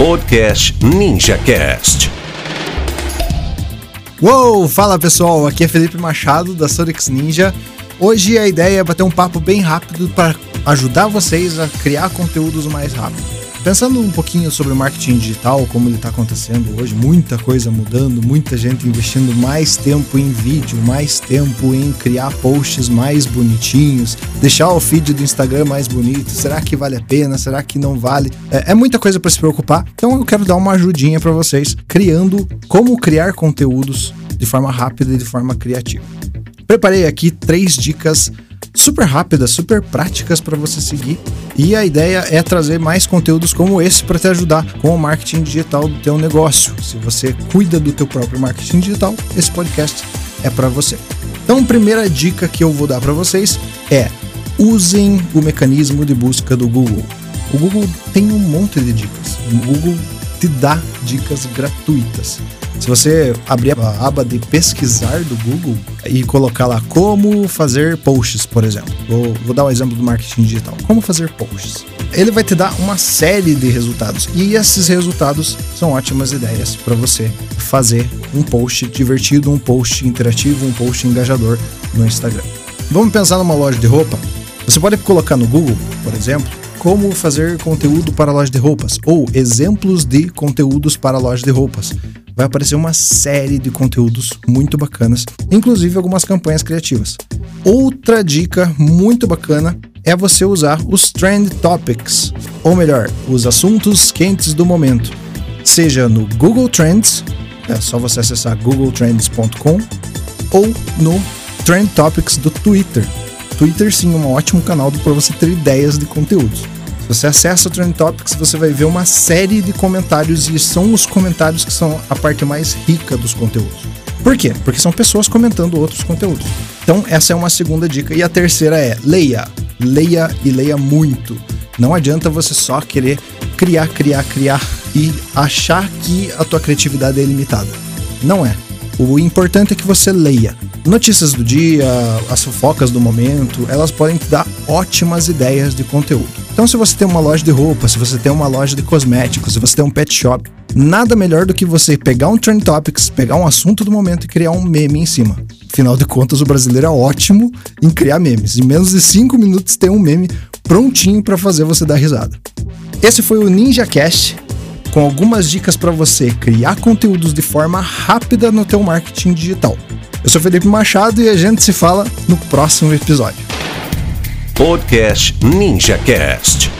Podcast NinjaCast. Uou, fala pessoal, aqui é Felipe Machado da Sonix Ninja. Hoje a ideia é bater um papo bem rápido para ajudar vocês a criar conteúdos mais rápido. Pensando um pouquinho sobre o marketing digital, como ele está acontecendo hoje, muita coisa mudando, muita gente investindo mais tempo em vídeo, mais tempo em criar posts mais bonitinhos, deixar o feed do Instagram mais bonito. Será que vale a pena? Será que não vale? É, é muita coisa para se preocupar. Então eu quero dar uma ajudinha para vocês, criando como criar conteúdos de forma rápida e de forma criativa. Preparei aqui três dicas super rápidas, super práticas para você seguir. E a ideia é trazer mais conteúdos como esse para te ajudar com o marketing digital do teu negócio. Se você cuida do teu próprio marketing digital, esse podcast é para você. Então, primeira dica que eu vou dar para vocês é usem o mecanismo de busca do Google. O Google tem um monte de dicas. O Google te dá dicas gratuitas. Se você abrir a aba de pesquisar do Google e colocar lá como fazer posts, por exemplo, vou, vou dar um exemplo do marketing digital: como fazer posts. Ele vai te dar uma série de resultados e esses resultados são ótimas ideias para você fazer um post divertido, um post interativo, um post engajador no Instagram. Vamos pensar numa loja de roupa? Você pode colocar no Google, por exemplo, como fazer conteúdo para loja de roupas ou exemplos de conteúdos para loja de roupas vai aparecer uma série de conteúdos muito bacanas, inclusive algumas campanhas criativas. Outra dica muito bacana é você usar os Trend Topics, ou melhor, os assuntos quentes do momento, seja no Google Trends, é só você acessar googletrends.com, ou no Trend Topics do Twitter. Twitter sim, um ótimo canal para você ter ideias de conteúdos. Você acessa o Trend Topics, você vai ver uma série de comentários e são os comentários que são a parte mais rica dos conteúdos. Por quê? Porque são pessoas comentando outros conteúdos. Então, essa é uma segunda dica. E a terceira é: leia. Leia e leia muito. Não adianta você só querer criar, criar, criar e achar que a tua criatividade é limitada. Não é. O importante é que você leia. Notícias do dia, as fofocas do momento, elas podem te dar ótimas ideias de conteúdo. Então, se você tem uma loja de roupa, se você tem uma loja de cosméticos, se você tem um pet shop, nada melhor do que você pegar um Trend Topics, pegar um assunto do momento e criar um meme em cima. Afinal de contas, o brasileiro é ótimo em criar memes. Em menos de 5 minutos tem um meme prontinho para fazer você dar risada. Esse foi o Ninja Cast com algumas dicas para você criar conteúdos de forma rápida no teu marketing digital. Eu sou Felipe Machado e a gente se fala no próximo episódio. Podcast NinjaCast.